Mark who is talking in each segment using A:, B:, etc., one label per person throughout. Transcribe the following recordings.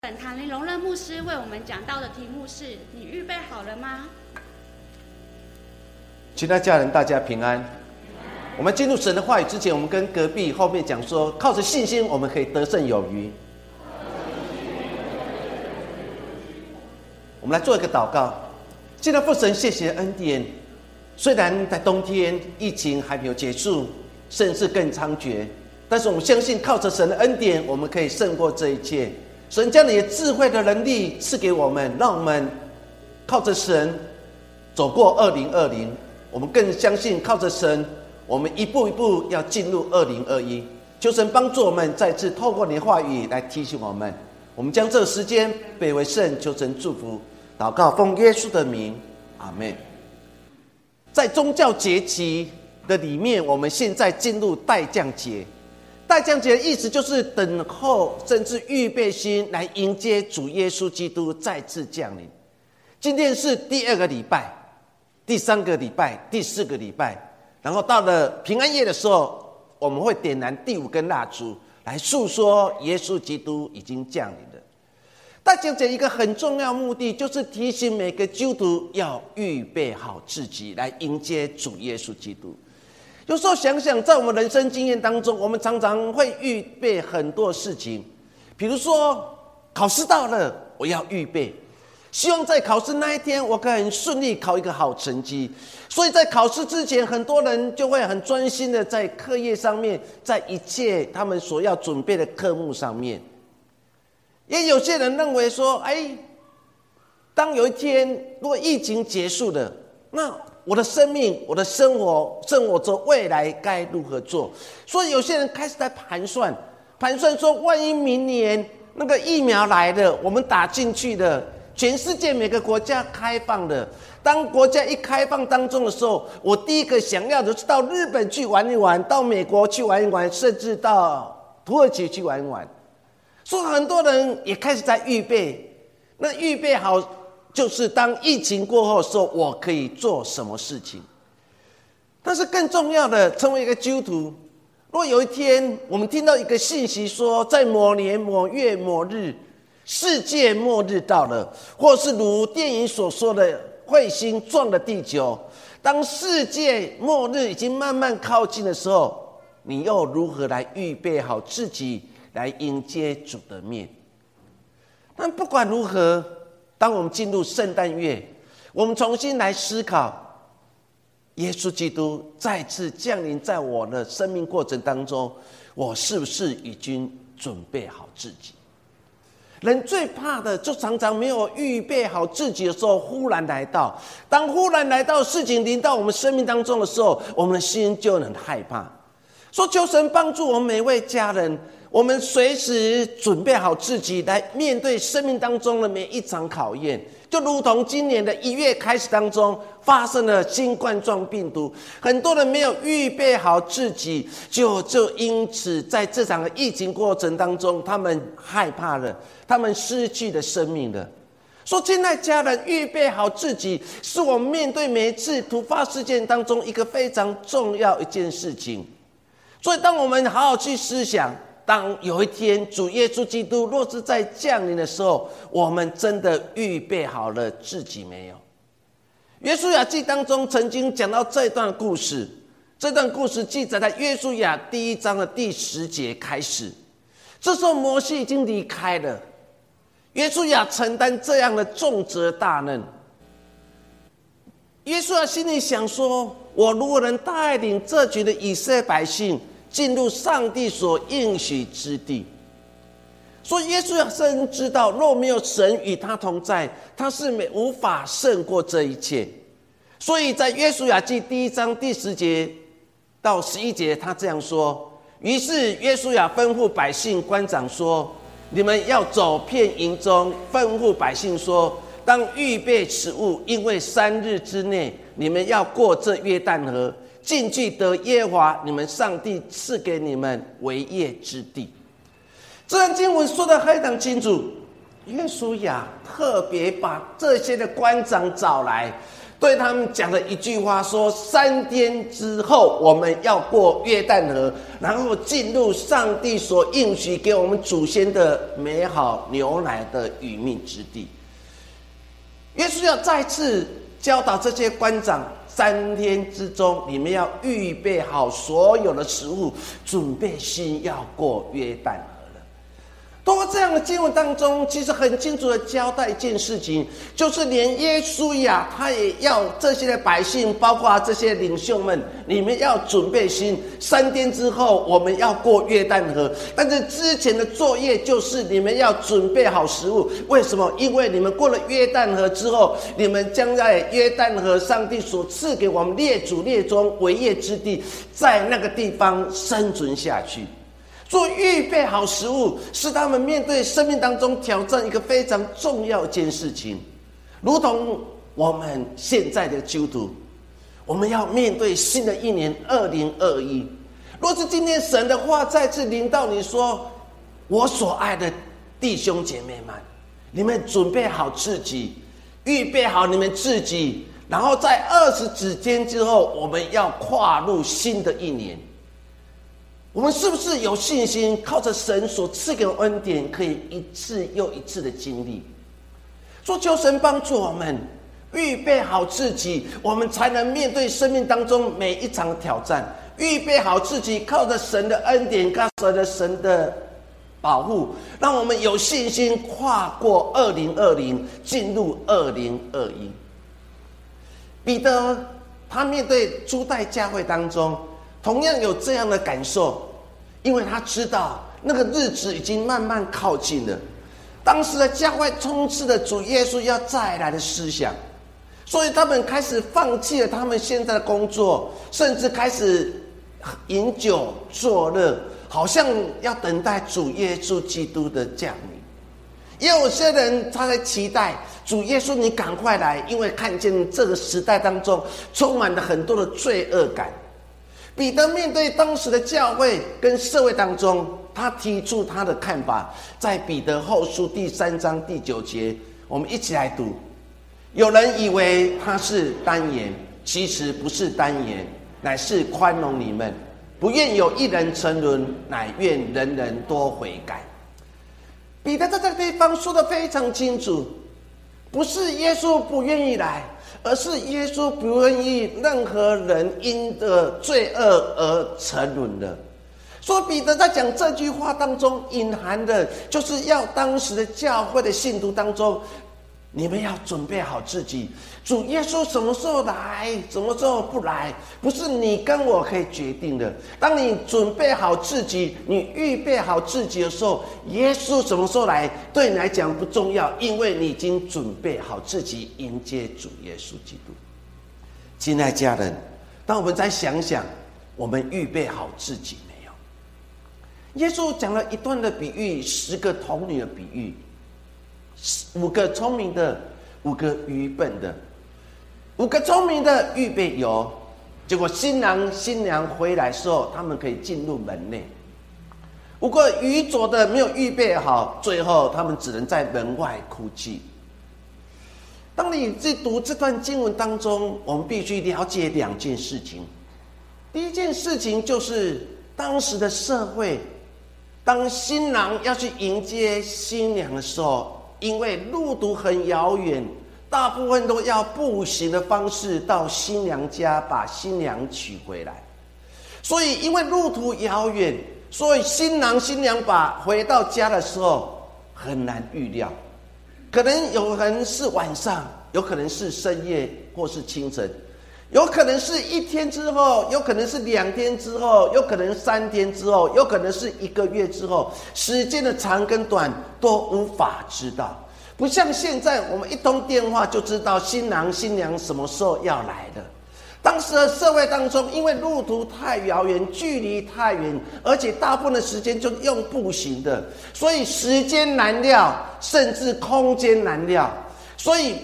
A: 本堂林荣任牧师为我们讲到的题目是：你预备好了吗？
B: 其他家人，大家平安。我们进入神的话语之前，我们跟隔壁后面讲说，靠着信心，我们可以得胜有余。我们来做一个祷告。既然父神，谢谢恩典。虽然在冬天疫情还没有结束，甚至更猖獗，但是我们相信靠着神的恩典，我们可以胜过这一切。神将你的智慧的能力赐给我们，让我们靠着神走过二零二零。我们更相信靠着神，我们一步一步要进入二零二一。求神帮助我们，再次透过你的话语来提醒我们。我们将这个时间背为圣，求神祝福。祷告，奉耶稣的名，阿门。在宗教节期的里面，我们现在进入代降节。大降节的意思就是等候，甚至预备心来迎接主耶稣基督再次降临。今天是第二个礼拜，第三个礼拜，第四个礼拜，然后到了平安夜的时候，我们会点燃第五根蜡烛，来诉说耶稣基督已经降临了。大降节一个很重要目的，就是提醒每个基督徒要预备好自己，来迎接主耶稣基督。有时候想想，在我们人生经验当中，我们常常会预备很多事情，比如说考试到了，我要预备，希望在考试那一天我可以很顺利考一个好成绩。所以在考试之前，很多人就会很专心的在课业上面，在一切他们所要准备的科目上面。也有些人认为说，哎，当有一天如果疫情结束了，那。我的生命，我的生活，生活中未来该如何做？所以有些人开始在盘算，盘算说，万一明年那个疫苗来了，我们打进去的，全世界每个国家开放的，当国家一开放当中的时候，我第一个想要的是到日本去玩一玩，到美国去玩一玩，甚至到土耳其去玩一玩。所以很多人也开始在预备，那预备好。就是当疫情过后，说我可以做什么事情。但是更重要的，成为一个基督徒，如果有一天我们听到一个信息说，在某年某月某日，世界末日到了，或是如电影所说的彗星撞了地球，当世界末日已经慢慢靠近的时候，你又如何来预备好自己来迎接主的面？但不管如何。当我们进入圣诞月，我们重新来思考，耶稣基督再次降临在我的生命过程当中，我是不是已经准备好自己？人最怕的，就常常没有预备好自己的时候，忽然来到。当忽然来到事情临到我们生命当中的时候，我们的心就很害怕。说求神帮助我们每位家人。我们随时准备好自己来面对生命当中的每一场考验，就如同今年的一月开始当中发生了新冠状病毒，很多人没有预备好自己，就就因此在这场疫情过程当中，他们害怕了，他们失去了生命了。说现在家人预备好自己，是我们面对每一次突发事件当中一个非常重要一件事情。所以，当我们好好去思想。当有一天主耶稣基督若是在降临的时候，我们真的预备好了自己没有？约书亚记当中曾经讲到这段故事，这段故事记载在约书亚第一章的第十节开始。这时候摩西已经离开了，约书亚承担这样的重责大任。约书亚心里想说：“我如果能带领这群的以色列百姓。”进入上帝所应许之地，所以耶稣要深知道，若没有神与他同在，他是没无法胜过这一切。所以在约书亚记第一章第十节到十一节，他这样说：于是约书亚吩咐百姓官长说：“你们要走遍营中，吩咐百姓说：当预备此物，因为三日之内，你们要过这约旦河。”进去得耶和华你们上帝赐给你们为业之地。这段经文说的非常清楚。约书亚特别把这些的官长找来，对他们讲了一句话：说三天之后我们要过约旦河，然后进入上帝所应许给我们祖先的美好牛奶的与命之地。耶稣要再次教导这些官长：三天之中，你们要预备好所有的食物，准备心要过约旦。通过这样的经文当中，其实很清楚的交代一件事情，就是连耶稣呀，他也要这些的百姓，包括这些领袖们，你们要准备心。三天之后，我们要过约旦河，但是之前的作业就是你们要准备好食物。为什么？因为你们过了约旦河之后，你们将在约旦河上帝所赐给我们列祖列宗为业之地，在那个地方生存下去。做预备好食物，是他们面对生命当中挑战一个非常重要一件事情。如同我们现在的基督徒，我们要面对新的一年二零二一。若是今天神的话再次临到你说：“我所爱的弟兄姐妹们，你们准备好自己，预备好你们自己，然后在二十几天之后，我们要跨入新的一年。”我们是不是有信心，靠着神所赐给的恩典，可以一次又一次的经历？说求神帮助我们预备好自己，我们才能面对生命当中每一场挑战。预备好自己，靠着神的恩典，靠着神的保护，让我们有信心跨过二零二零，进入二零二一。彼得他面对初代教会当中。同样有这样的感受，因为他知道那个日子已经慢慢靠近了。当时的教会充斥着主耶稣要再来的思想，所以他们开始放弃了他们现在的工作，甚至开始饮酒作乐，好像要等待主耶稣基督的降临。也有些人他在期待主耶稣你赶快来，因为看见这个时代当中充满了很多的罪恶感。彼得面对当时的教会跟社会当中，他提出他的看法，在彼得后书第三章第九节，我们一起来读。有人以为他是单言，其实不是单言，乃是宽容你们，不愿有一人沉沦，乃愿人人多悔改。彼得在这个地方说的非常清楚，不是耶稣不愿意来。而是耶稣不愿意任何人因的罪恶而沉沦的。说彼得在讲这句话当中隐含的，就是要当时的教会的信徒当中。你们要准备好自己，主耶稣什么时候来，什么时候不来，不是你跟我可以决定的。当你准备好自己，你预备好自己的时候，耶稣什么时候来，对你来讲不重要，因为你已经准备好自己迎接主耶稣基督。亲爱家人，当我们再想想，我们预备好自己没有？耶稣讲了一段的比喻，十个童女的比喻。五个聪明的，五个愚笨的，五个聪明的预备油，结果新郎新娘回来时候，他们可以进入门内；五个愚拙的没有预备好，最后他们只能在门外哭泣。当你在读这段经文当中，我们必须了解两件事情。第一件事情就是当时的社会，当新郎要去迎接新娘的时候。因为路途很遥远，大部分都要步行的方式到新娘家把新娘娶回来，所以因为路途遥远，所以新郎新娘把回到家的时候很难预料，可能有人是晚上，有可能是深夜或是清晨。有可能是一天之后，有可能是两天之后，有可能三天之后，有可能是一个月之后，时间的长跟短都无法知道。不像现在，我们一通电话就知道新郎新娘什么时候要来的。当时的社会当中，因为路途太遥远，距离太远，而且大部分的时间就用步行的，所以时间难料，甚至空间难料。所以，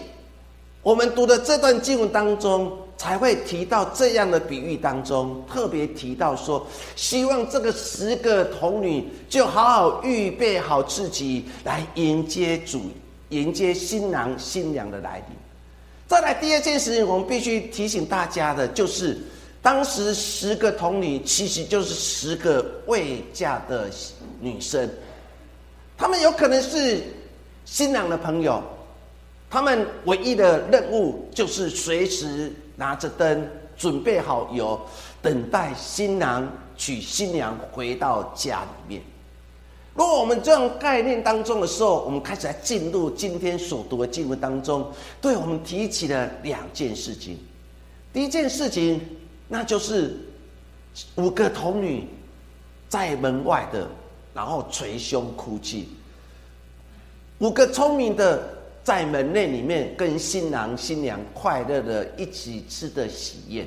B: 我们读的这段经文当中。才会提到这样的比喻当中，特别提到说，希望这个十个童女就好好预备好自己，来迎接主，迎接新郎新娘的来临。再来第二件事情，我们必须提醒大家的，就是当时十个童女其实就是十个未嫁的女生，她们有可能是新郎的朋友，他们唯一的任务就是随时拿着灯，准备好油，等待新郎娶新娘回到家里面。如果我们这样概念当中的时候，我们开始来进入今天所读的经文当中，对我们提起了两件事情。第一件事情，那就是五个童女在门外的，然后捶胸哭泣；五个聪明的在门内里面跟新郎新娘快乐的一起吃的喜宴。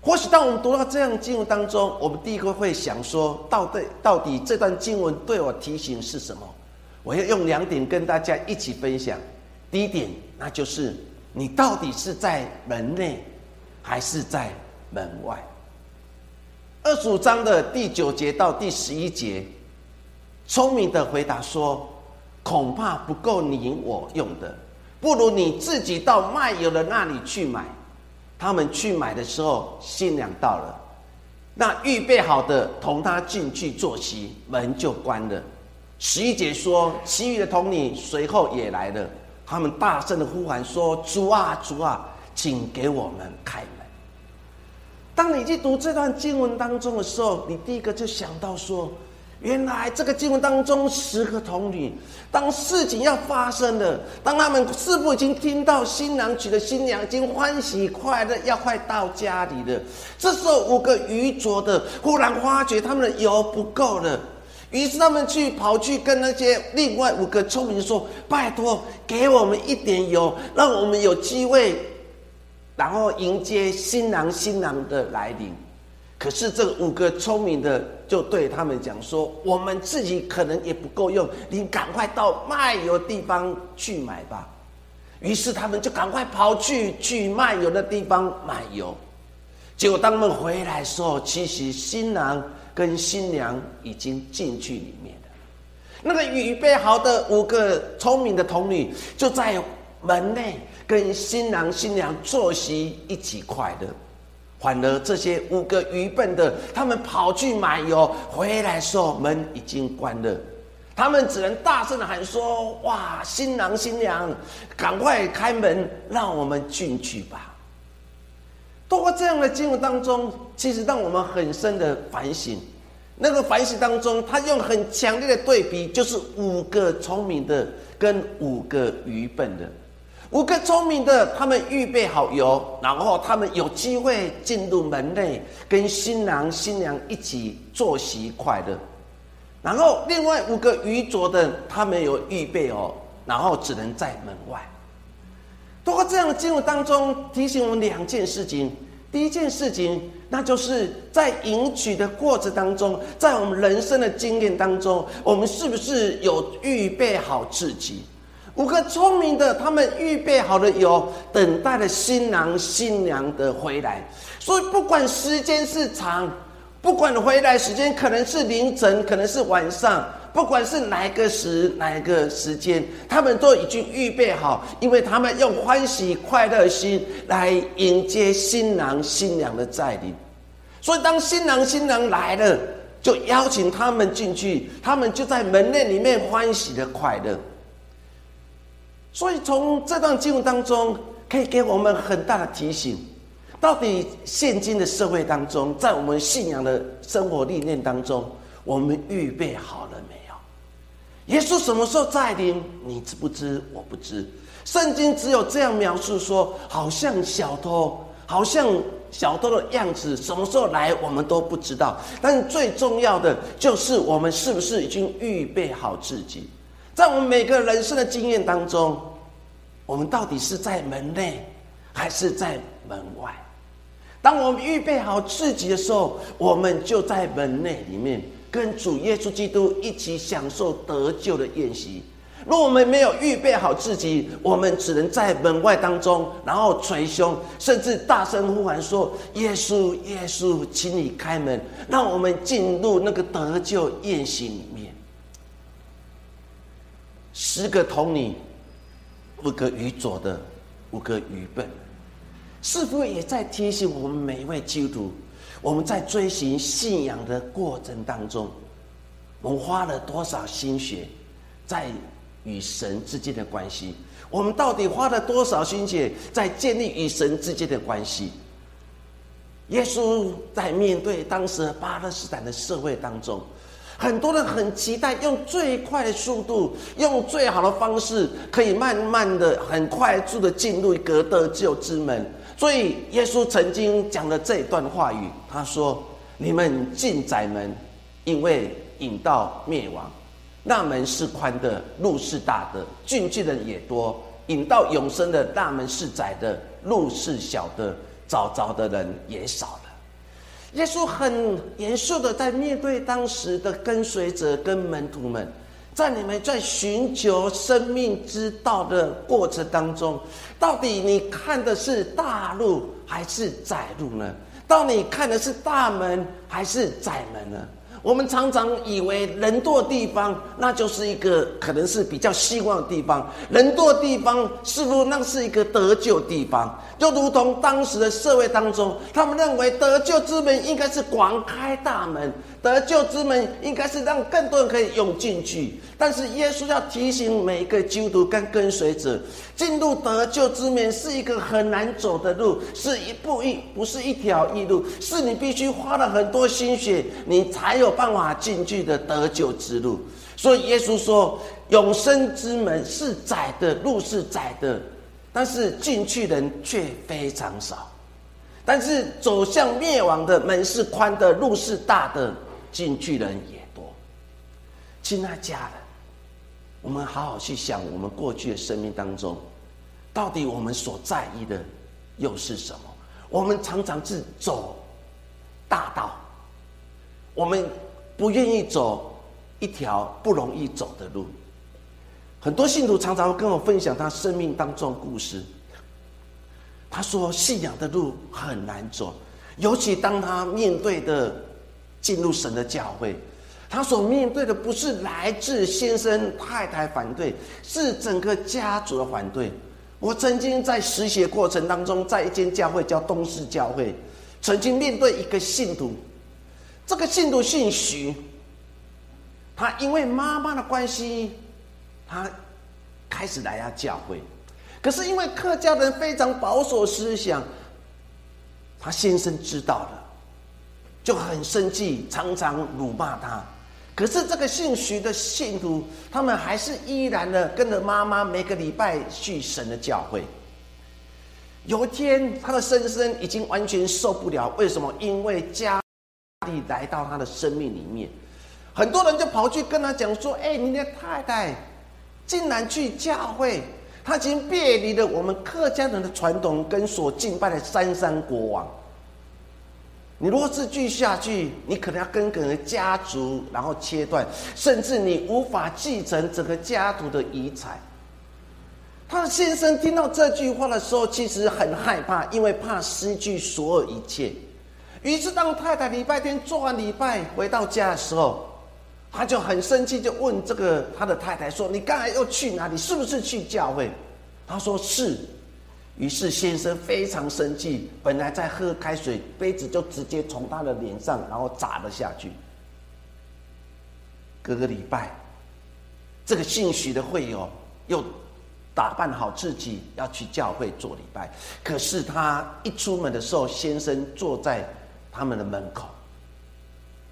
B: 或许当我们读到这样经文当中，我们第一个会想说：到底到底这段经文对我提醒是什么？我要用两点跟大家一起分享。第一点，那就是你到底是在门内，还是在门外？二十五章的第九节到第十一节，聪明的回答说：恐怕不够你我用的，不如你自己到卖油的那里去买。他们去买的时候，新娘到了，那预备好的同他进去坐席，门就关了。十一姐说，其余的童女随后也来了，他们大声的呼喊说：“主啊，主啊，请给我们开门。”当你去读这段经文当中的时候，你第一个就想到说。原来这个经文当中，十个童女，当事情要发生了，当他们似乎已经听到新郎娶的新娘已经欢喜快乐，要快到家里了。这时候，五个愚拙的忽然发觉他们的油不够了，于是他们去跑去跟那些另外五个聪明说：“拜托，给我们一点油，让我们有机会，然后迎接新郎新郎的来临。”可是这五个聪明的就对他们讲说：“我们自己可能也不够用，你赶快到卖油地方去买吧。”于是他们就赶快跑去去卖油的地方买油。结果当他们回来时候，其实新郎跟新娘已经进去里面了。那个预备好的五个聪明的童女就在门内跟新郎新娘坐席一起快乐。反而这些五个愚笨的，他们跑去买油，回来时候门已经关了，他们只能大声的喊说：“哇，新郎新娘，赶快开门，让我们进去吧。”通过这样的经文当中，其实让我们很深的反省。那个反省当中，他用很强烈的对比，就是五个聪明的跟五个愚笨的。五个聪明的，他们预备好油，然后他们有机会进入门内，跟新郎新娘一起坐席快乐。然后另外五个愚拙的，他们有预备哦，然后只能在门外。通过这样的经文当中，提醒我们两件事情。第一件事情，那就是在迎娶的过程当中，在我们人生的经验当中，我们是不是有预备好自己？五个聪明的，他们预备好了油，等待了新郎新娘的回来。所以不管时间是长，不管回来时间可能是凌晨，可能是晚上，不管是哪个时哪个时间，他们都已经预备好，因为他们用欢喜快乐心来迎接新郎新娘的再临。所以当新郎新娘来了，就邀请他们进去，他们就在门内里面欢喜的快乐。所以，从这段经文当中，可以给我们很大的提醒：到底现今的社会当中，在我们信仰的生活理念当中，我们预备好了没有？耶稣什么时候再临？你知不知？我不知。圣经只有这样描述说：好像小偷，好像小偷的样子，什么时候来，我们都不知道。但最重要的就是，我们是不是已经预备好自己？在我们每个人生的经验当中，我们到底是在门内，还是在门外？当我们预备好自己的时候，我们就在门内里面，跟主耶稣基督一起享受得救的宴席。若我们没有预备好自己，我们只能在门外当中，然后捶胸，甚至大声呼喊说：“耶稣，耶稣，请你开门，让我们进入那个得救宴席里面。”十个童女，五个愚拙的，五个愚笨，是否也在提醒我们每一位基督徒？我们在追寻信仰的过程当中，我们花了多少心血在与神之间的关系？我们到底花了多少心血在建立与神之间的关系？耶稣在面对当时巴勒斯坦的社会当中，很多人很期待用最快的速度，用最好的方式，可以慢慢的、很快速的进入一个得救之门。所以耶稣曾经讲了这段话语，他说：“你们进窄门，因为引到灭亡。那门是宽的，路是大的，进去的人也多；引到永生的大门是窄的，路是小的。”找着的人也少。耶稣很严肃的在面对当时的跟随者跟门徒们，在你们在寻求生命之道的过程当中，到底你看的是大路还是窄路呢？到底看的是大门还是窄门呢？我们常常以为人多的地方，那就是一个可能是比较希望的地方。人多的地方，似乎那是一个得救地方。就如同当时的社会当中，他们认为得救之门应该是广开大门。得救之门应该是让更多人可以涌进去，但是耶稣要提醒每一个基督徒跟跟随者，进入得救之门是一个很难走的路，是一步一不是一条一路，是你必须花了很多心血，你才有办法进去的得救之路。所以耶稣说，永生之门是窄的，路是窄的，但是进去人却非常少；但是走向灭亡的门是宽的，路是大的。进去人也多，亲爱家，我们好好去想，我们过去的生命当中，到底我们所在意的又是什么？我们常常是走大道，我们不愿意走一条不容易走的路。很多信徒常常跟我分享他生命当中故事，他说信仰的路很难走，尤其当他面对的。进入神的教会，他所面对的不是来自先生太太反对，是整个家族的反对。我曾经在实习过程当中，在一间教会叫东市教会，曾经面对一个信徒，这个信徒姓徐，他因为妈妈的关系，他开始来到教会，可是因为客家人非常保守思想，他先生知道了。就很生气，常常辱骂他。可是这个姓徐的信徒，他们还是依然的跟着妈妈每个礼拜去神的教会。有一天，他的先生已经完全受不了，为什么？因为家里来到他的生命里面，很多人就跑去跟他讲说：“哎，你的太太竟然去教会，他已经别离了我们客家人的传统跟所敬拜的三山国王。”你如果是继续下去，你可能要跟整个家族然后切断，甚至你无法继承整个家族的遗产。他的先生听到这句话的时候，其实很害怕，因为怕失去所有一切。于是，当太太礼拜天做完礼拜回到家的时候，他就很生气，就问这个他的太太说：“你刚才又去哪里？是不是去教会？”他说：“是。”于是先生非常生气，本来在喝开水，杯子就直接从他的脸上然后砸了下去。隔个礼拜，这个姓许的会友又打扮好自己要去教会做礼拜，可是他一出门的时候，先生坐在他们的门口，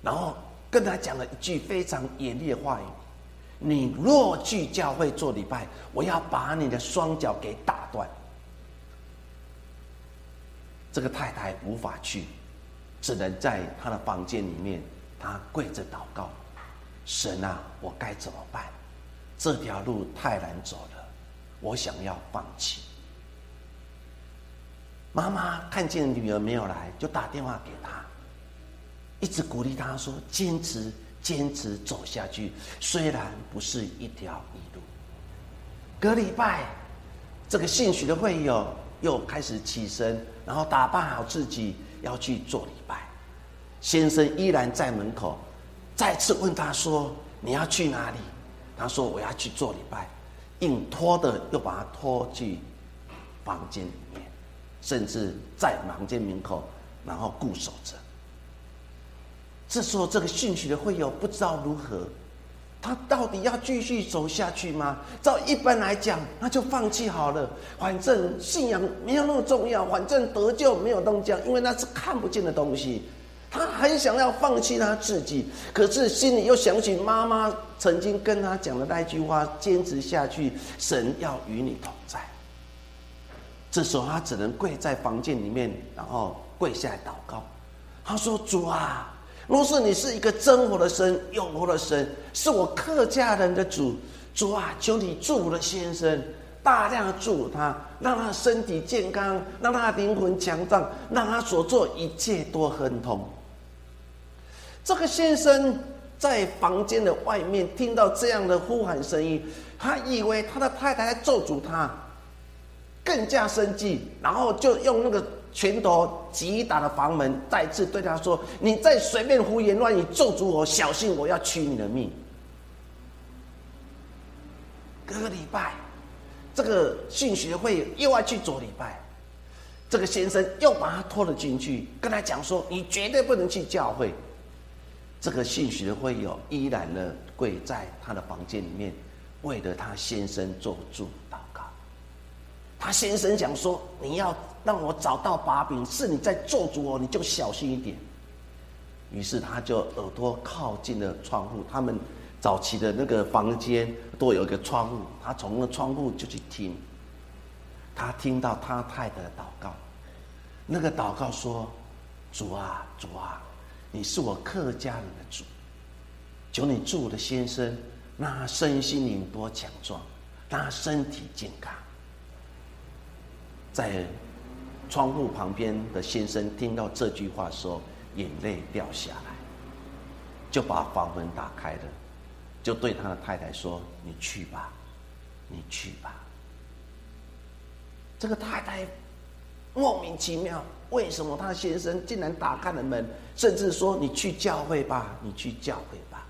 B: 然后跟他讲了一句非常严厉的话语：“你若去教会做礼拜，我要把你的双脚给打断。”这个太太无法去，只能在他的房间里面，他跪着祷告：“神啊，我该怎么办？这条路太难走了，我想要放弃。”妈妈看见女儿没有来，就打电话给他，一直鼓励他说：“坚持，坚持走下去，虽然不是一条一路。”隔礼拜，这个姓许的会友又开始起身。然后打扮好自己要去做礼拜，先生依然在门口，再次问他说：“你要去哪里？”他说：“我要去做礼拜。”硬拖的又把他拖去房间里面，甚至在房间门口，然后固守着。这时候，这个信许的会友不知道如何，他到底要继续走下去吗？照一般来讲，那就放弃好了，反正信仰没有那么重要，反正得救没有东西，因为那是看不见的东西。他很想要放弃他自己，可是心里又想起妈妈曾经跟他讲的那句话：坚持下去，神要与你同在。这时候，他只能跪在房间里面，然后跪下来祷告。他说：“主啊，若是你是一个真活的神、永活的神，是我客家人的主，主啊，求你祝福的先生，大量的祝福他，让他身体健康，让他灵魂强壮，让他所做一切都亨通。”这个先生在房间的外面听到这样的呼喊声音，他以为他的太太在咒诅他，更加生气，然后就用那个拳头击打了房门，再次对他说：“你再随便胡言乱语咒诅我，小心我要取你的命。”隔个礼拜，这个信学会又要去做礼拜，这个先生又把他拖了进去，跟他讲说：“你绝对不能去教会。”这个信许的会友依然呢跪在他的房间里面，为了他先生做主祷告。他先生讲说：“你要让我找到把柄，是你在做主哦，你就小心一点。”于是他就耳朵靠近了窗户。他们早期的那个房间都有一个窗户，他从那窗户就去听。他听到他太太的祷告，那个祷告说：“主啊，主啊。”你是我客家人的主，求你祝我的先生，让他身心灵多强壮，让他身体健康。在窗户旁边的先生听到这句话时候，眼泪掉下来，就把房门打开了，就对他的太太说：“你去吧，你去吧。”这个太太莫名其妙。为什么他先生竟然打开了门，甚至说：“你去教会吧，你去教会吧。”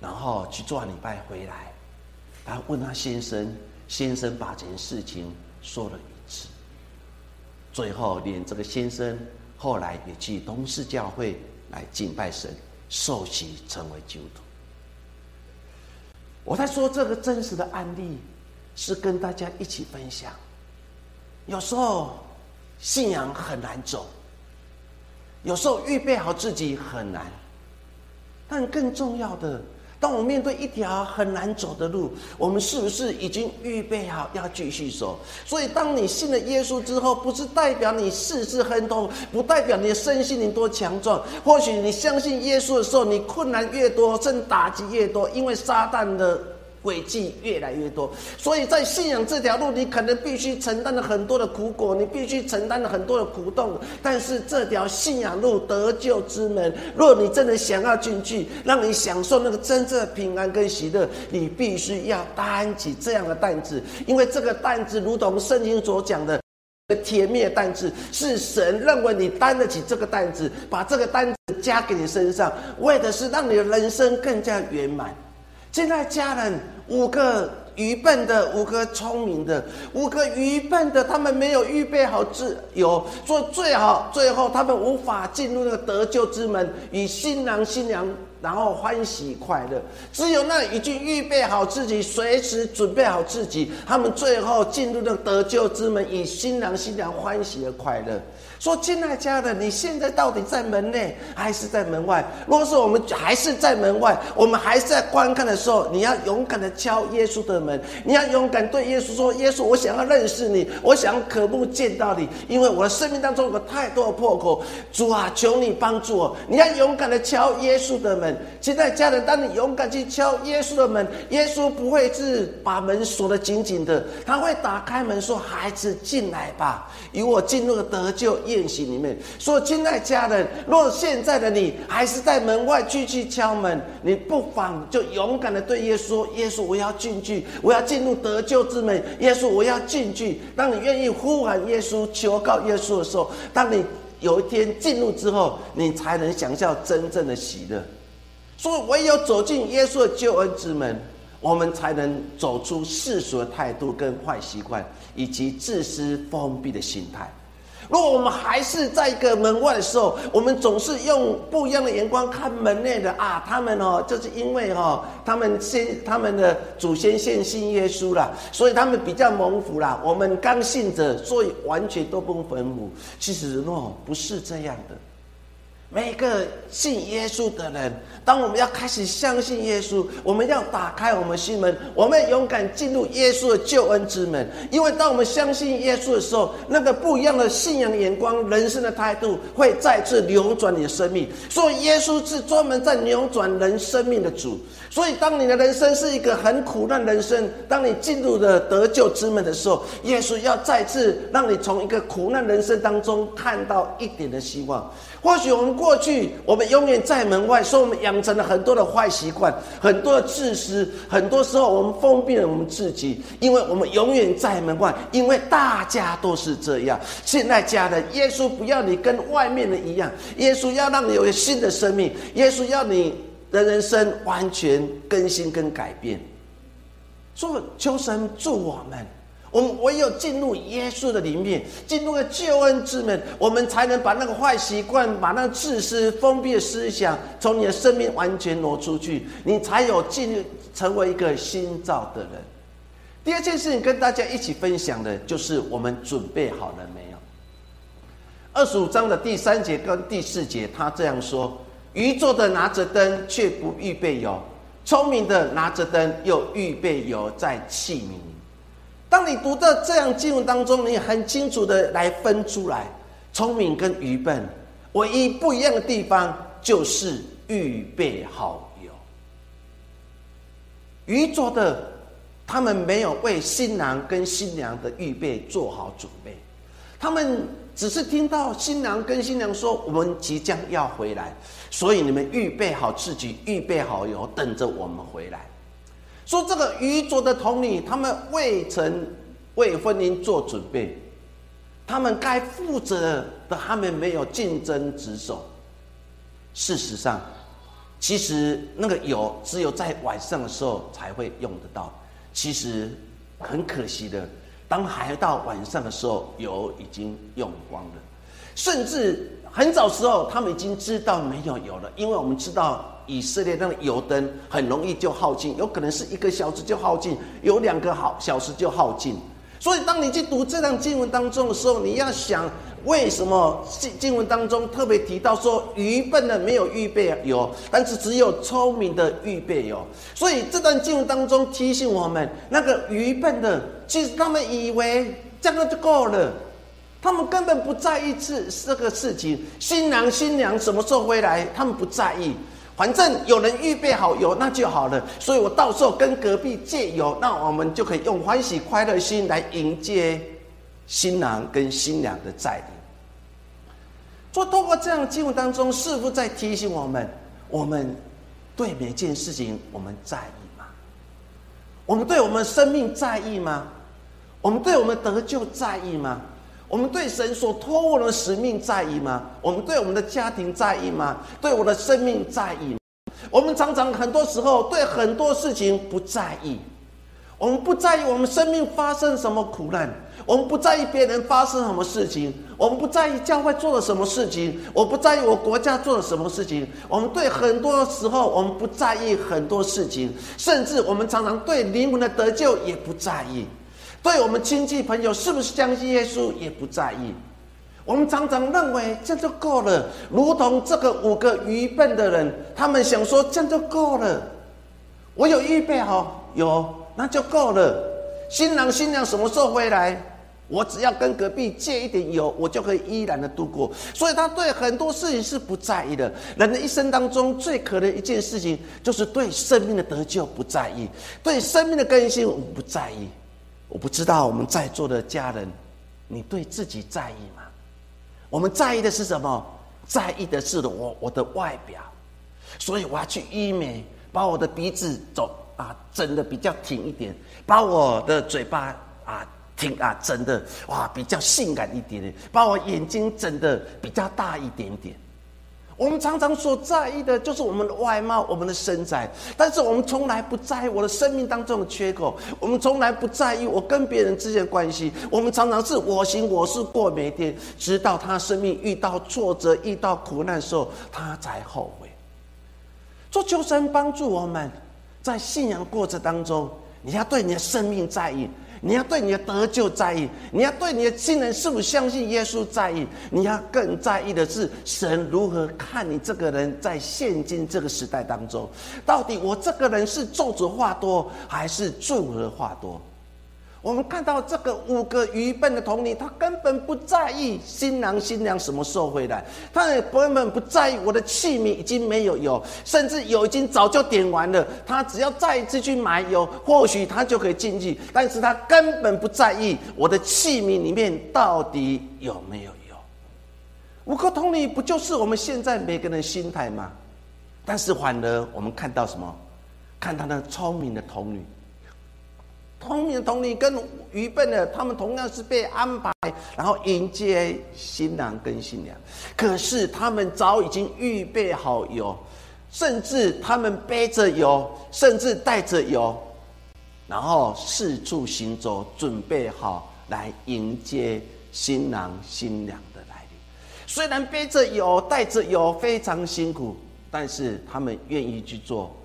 B: 然后去做礼拜回来，他问他先生，先生把这件事情说了。最后，连这个先生后来也去东市教会来敬拜神，受洗成为基督徒。我在说这个真实的案例，是跟大家一起分享。有时候。信仰很难走，有时候预备好自己很难，但更重要的，当我面对一条很难走的路，我们是不是已经预备好要继续走？所以，当你信了耶稣之后，不是代表你事事亨通，不代表你的身心灵多强壮。或许你相信耶稣的时候，你困难越多，甚至打击越多，因为撒旦的。轨迹越来越多，所以在信仰这条路，你可能必须承担了很多的苦果，你必须承担了很多的苦痛。但是这条信仰路得救之门，若你真的想要进去，让你享受那个真正的平安跟喜乐，你必须要担起这样的担子，因为这个担子如同圣经所讲的，铁面担子是神认为你担得起这个担子，把这个担子加给你身上，为的是让你的人生更加圆满。现在家人五个愚笨的，五个聪明的，五个愚笨的，他们没有预备好自由，所以最好最后他们无法进入那个得救之门，与新郎新娘然后欢喜快乐。只有那已经预备好自己，随时准备好自己，他们最后进入那个得救之门，与新郎新娘欢喜而快乐。说，亲爱家人，你现在到底在门内还是在门外？如果是我们还是在门外，我们还是在观看的时候，你要勇敢的敲耶稣的门，你要勇敢对耶稣说：“耶稣，我想要认识你，我想渴慕见到你，因为我的生命当中有太多的破口。主啊，求你帮助我！你要勇敢的敲耶稣的门。现在家人，当你勇敢去敲耶稣的门，耶稣不会是把门锁得紧紧的，他会打开门说：‘孩子，进来吧，与我进入得救。’宴席里面说：“亲爱家人，若现在的你还是在门外继续敲门，你不妨就勇敢的对耶稣说：‘耶稣，我要进去，我要进入得救之门。’耶稣，我要进去。当你愿意呼喊耶稣、求告耶稣的时候，当你有一天进入之后，你才能享受真正的喜乐。所以，唯有走进耶稣的救恩之门，我们才能走出世俗的态度跟坏习惯，以及自私封闭的心态。如果我们还是在一个门外的时候，我们总是用不一样的眼光看门内的啊，他们哦，就是因为哦，他们先他们的祖先先信耶稣啦，所以他们比较蒙福啦。我们刚信者，所以完全都不蒙福。其实哦，不是这样的。每个信耶稣的人，当我们要开始相信耶稣，我们要打开我们心门，我们勇敢进入耶稣的救恩之门。因为当我们相信耶稣的时候，那个不一样的信仰眼光、人生的态度，会再次扭转你的生命。所以，耶稣是专门在扭转人生命的主。所以，当你的人生是一个很苦难人生，当你进入了得救之门的时候，耶稣要再次让你从一个苦难人生当中看到一点的希望。或许我们过去，我们永远在门外，说我们养成了很多的坏习惯，很多的自私。很多时候，我们封闭了我们自己，因为我们永远在门外，因为大家都是这样。现在家人，耶稣不要你跟外面的一样，耶稣要让你有新的生命，耶稣要你的人生完全更新跟改变。说求神助我们。我们唯有进入耶稣的里面，进入了救恩之门，我们才能把那个坏习惯、把那个自私、封闭的思想从你的生命完全挪出去，你才有进入成为一个新造的人。第二件事情跟大家一起分享的，就是我们准备好了没有？二十五章的第三节跟第四节，他这样说：愚拙的拿着灯，却不预备油；聪明的拿着灯，又预备油在器皿。当你读到这样经文当中，你很清楚的来分出来，聪明跟愚笨，唯一不一样的地方就是预备好油。愚拙的，他们没有为新郎跟新娘的预备做好准备，他们只是听到新郎跟新娘说：“我们即将要回来，所以你们预备好自己，预备好油，等着我们回来。”说这个愚拙的童女，他们未曾为婚姻做准备，他们该负责的，他们没有竞争职守。事实上，其实那个油只有在晚上的时候才会用得到。其实很可惜的，当还到晚上的时候，油已经用光了，甚至很早时候，他们已经知道没有油了，因为我们知道。以色列那个油灯很容易就耗尽，有可能是一个小时就耗尽，有两个好小时就耗尽。所以，当你去读这段经文当中的时候，你要想，为什么经经文当中特别提到说，愚笨的没有预备有，但是只有聪明的预备有。所以，这段经文当中提醒我们，那个愚笨的，其实他们以为这样就够了，他们根本不在意这这个事情。新郎新娘什么时候回来，他们不在意。反正有人预备好油，那就好了。所以我到时候跟隔壁借油，那我们就可以用欢喜快乐心来迎接新郎跟新娘的在临。说透过这样的经文当中，是否在提醒我们：我们对每件事情我们在意吗？我们对我们生命在意吗？我们对我们得救在意吗？我们对神所托我们的使命在意吗？我们对我们的家庭在意吗？对我的生命在意？我们常常很多时候对很多事情不在意。我们不在意我们生命发生什么苦难，我们不在意别人发生什么事情，我们不在意教会做了什么事情，我不在意我国家做了什么事情。我们对很多时候我们不在意很多事情，甚至我们常常对灵魂的得救也不在意。对我们亲戚朋友是不是相信耶稣也不在意，我们常常认为这就够了，如同这个五个愚笨的人，他们想说这就够了，我有预备好，有那就够了。新郎新娘什么时候回来？我只要跟隔壁借一点油，我就可以依然的度过。所以他对很多事情是不在意的。人的一生当中最可能一件事情，就是对生命的得救不在意，对生命的更新我们不在意。我不知道我们在座的家人，你对自己在意吗？我们在意的是什么？在意的是我我的外表，所以我要去医美，把我的鼻子走啊整的比较挺一点，把我的嘴巴啊挺啊整的哇比较性感一点点，把我眼睛整的比较大一点点。我们常常所在意的就是我们的外貌、我们的身材，但是我们从来不在意我的生命当中的缺口，我们从来不在意我跟别人之间的关系。我们常常是我行我素过每天，直到他生命遇到挫折、遇到苦难的时候，他才后悔。做求神帮助我们，在信仰过程当中，你要对你的生命在意。你要对你的得救在意，你要对你的亲人是否相信耶稣在意，你要更在意的是神如何看你这个人在现今这个时代当中，到底我这个人是咒诅话多还是祝福话多？我们看到这个五个愚笨的童女，她根本不在意新郎新娘什么时候回来，他也根本不在意我的器皿已经没有油，甚至油已经早就点完了。她只要再一次去买油，或许她就可以进去。但是她根本不在意我的器皿里面到底有没有油。五个童女不就是我们现在每个人心态吗？但是反而我们看到什么？看他那聪明的童女。聪明的童女跟愚笨的，他们同样是被安排，然后迎接新郎跟新娘。可是他们早已经预备好油，甚至他们背着油，甚至带着油，然后四处行走，准备好来迎接新郎新娘的来临。虽然背着油、带着油非常辛苦，但是他们愿意去做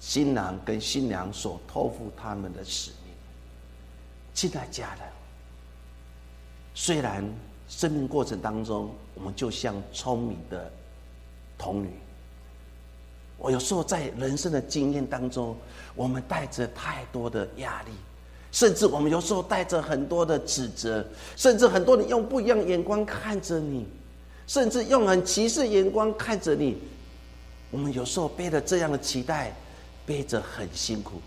B: 新郎跟新娘所托付他们的事。亲爱家人，虽然生命过程当中，我们就像聪明的童女，我有时候在人生的经验当中，我们带着太多的压力，甚至我们有时候带着很多的指责，甚至很多人用不一样眼光看着你，甚至用很歧视眼光看着你，我们有时候背着这样的期待，背着很辛苦。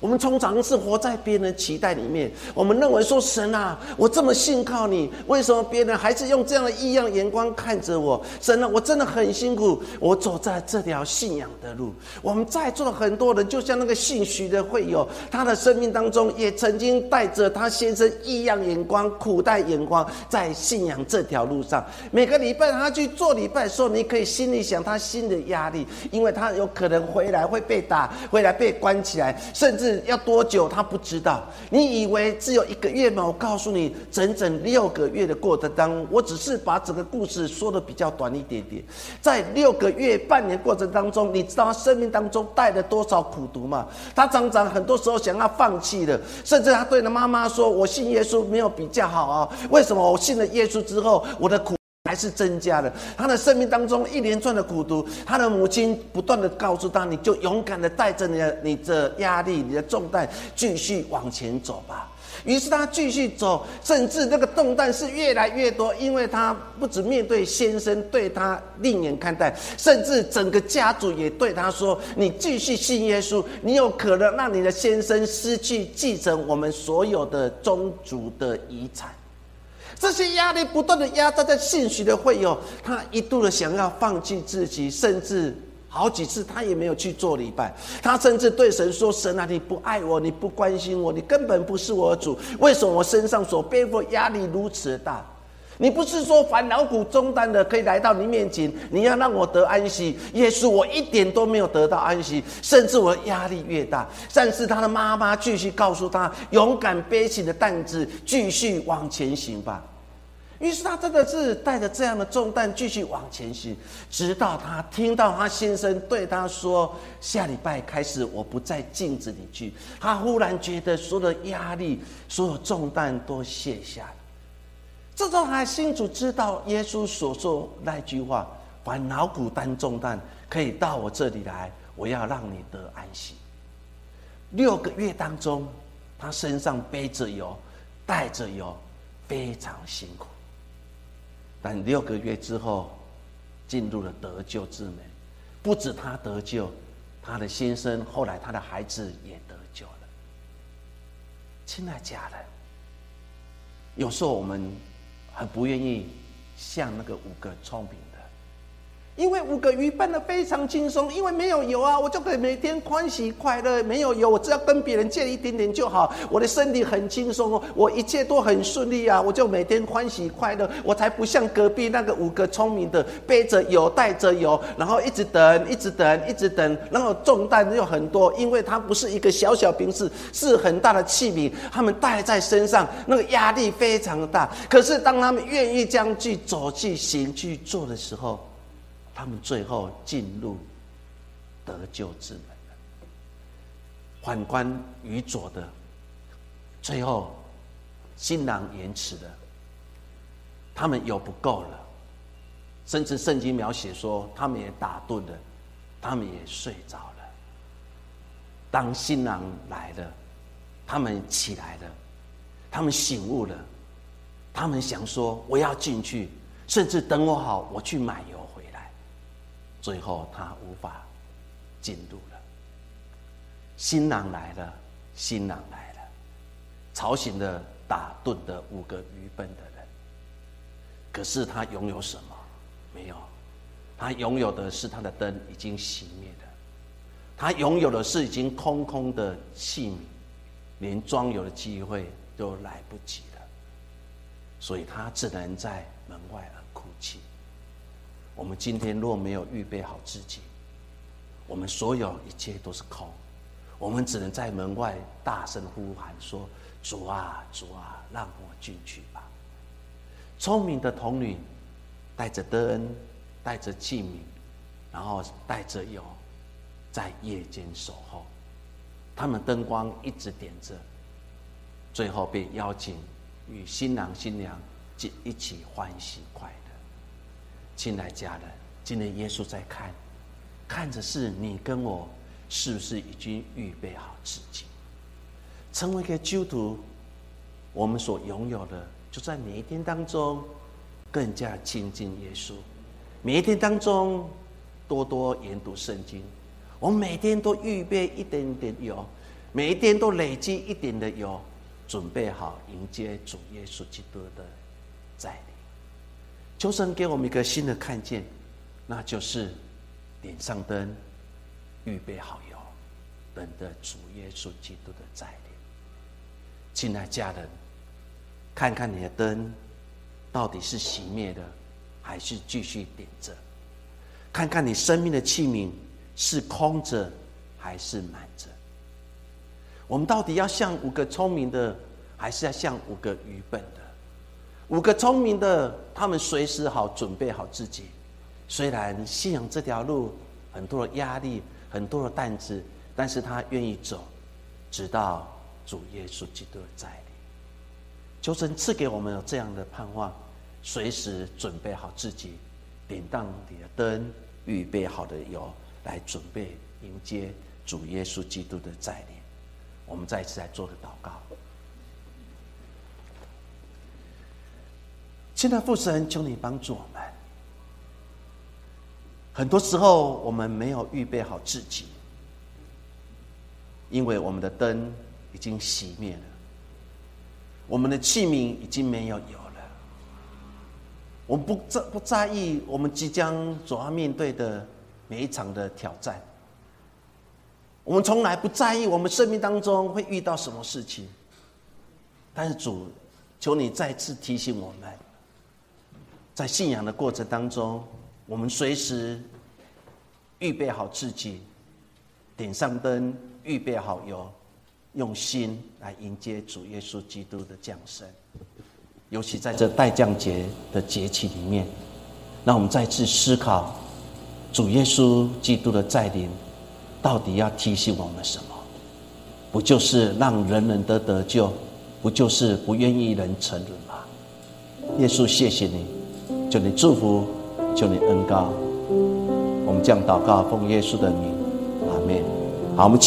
B: 我们通常是活在别人的期待里面，我们认为说神啊，我这么信靠你，为什么别人还是用这样的异样眼光看着我？神啊，我真的很辛苦，我走在这条信仰的路。我们在座的很多人，就像那个姓徐的会友，他的生命当中也曾经带着他先生异样眼光、苦待眼光，在信仰这条路上。每个礼拜他去做礼拜的时候，你可以心里想他新的压力，因为他有可能回来会被打，回来被关起来，甚至。要多久？他不知道。你以为只有一个月吗？我告诉你，整整六个月的过程当中，我只是把整个故事说的比较短一点点。在六个月、半年过程当中，你知道他生命当中带了多少苦毒吗？他常常很多时候想要放弃的，甚至他对他妈妈说：“我信耶稣没有比较好啊，为什么我信了耶稣之后，我的苦？”还是增加了他的生命当中一连串的苦毒，他的母亲不断的告诉他：“你就勇敢的带着你的你的压力、你的重担，继续往前走吧。”于是他继续走，甚至那个重担是越来越多，因为他不止面对先生对他另眼看待，甚至整个家族也对他说：“你继续信耶稣，你有可能让你的先生失去继承我们所有的宗族的遗产。”这些压力不断的压榨在信许的会有，他一度的想要放弃自己，甚至好几次他也没有去做礼拜。他甚至对神说：“神啊，你不爱我，你不关心我，你根本不是我的主。为什么我身上所背负压力如此大？你不是说烦恼苦中担的可以来到你面前，你要让我得安息？耶稣，我一点都没有得到安息，甚至我压力越大。但是他的妈妈继续告诉他：勇敢背起的担子，继续往前行吧。”于是他真的是带着这样的重担继续往前行，直到他听到他先生对他说：“下礼拜开始，我不在镜子里去。”他忽然觉得所有的压力、所有重担都卸下。这时候他清楚知道耶稣所说那句话：“凡劳苦担重担，可以到我这里来，我要让你得安息。”六个月当中，他身上背着油，带着油，非常辛苦。但六个月之后，进入了得救之门，不止他得救，他的先生后来他的孩子也得救了。亲爱家人，有时候我们很不愿意像那个五个聪明，因为五个鱼笨的非常轻松，因为没有油啊，我就可以每天欢喜快乐。没有油，我只要跟别人借一点点就好。我的身体很轻松哦，我一切都很顺利啊，我就每天欢喜快乐。我才不像隔壁那个五个聪明的，背着油带着油，然后一直等，一直等，一直等，然后重担又很多，因为它不是一个小小瓶子，是很大的器皿，他们带在身上，那个压力非常的大。可是当他们愿意将去走去行去做的时候，他们最后进入得救之门了。反观愚拙的，最后新郎延迟了，他们有不够了，甚至圣经描写说，他们也打盹了，他们也睡着了。当新郎来了，他们起来了，他们醒悟了，他们想说：“我要进去，甚至等我好，我去买油。”最后，他无法进入了。新郎来了，新郎来了，吵醒了打盹的五个愚笨的人。可是他拥有什么？没有。他拥有的是他的灯已经熄灭了。他拥有的是已经空空的器皿，连装油的机会都来不及了。所以他只能在门外了。我们今天若没有预备好自己，我们所有一切都是空，我们只能在门外大声呼喊说：“主啊，主啊，让我进去吧！”聪明的童女带着灯，带着器皿，然后带着油，在夜间守候。他们灯光一直点着，最后被邀请与新郎新娘一一起欢喜快乐。亲爱家人，今天耶稣在看，看着是你跟我，是不是已经预备好自己，成为一个基督徒？我们所拥有的，就在每一天当中，更加亲近耶稣。每一天当中，多多研读圣经。我们每天都预备一点点油，每一天都累积一点的油，准备好迎接主耶稣基督的再临。求神给我们一个新的看见，那就是点上灯，预备好油，等着主耶稣基督的再临。亲爱家人，看看你的灯到底是熄灭的，还是继续点着？看看你生命的器皿是空着，还是满着？我们到底要像五个聪明的，还是要像五个愚笨的？五个聪明的，他们随时好准备好自己。虽然信仰这条路很多的压力，很多的担子，但是他愿意走，直到主耶稣基督的再临。求神赐给我们有这样的盼望，随时准备好自己，点当你的灯，预备好的油，来准备迎接主耶稣基督的在临。我们再一次来做个祷告。现在父神，求你帮助我们。很多时候，我们没有预备好自己，因为我们的灯已经熄灭了，我们的器皿已经没有油了。我们不在不在意我们即将所要面对的每一场的挑战，我们从来不在意我们生命当中会遇到什么事情。但是主，求你再次提醒我们。在信仰的过程当中，我们随时预备好自己，点上灯，预备好油，用心来迎接主耶稣基督的降生。尤其在这待降节的节气里面，让我们再次思考主耶稣基督的再临，到底要提醒我们什么？不就是让人人得得救？不就是不愿意人成人吗？耶稣，谢谢你。求你祝福，求你恩高。我们将祷告奉耶稣的名，阿门。好，我们。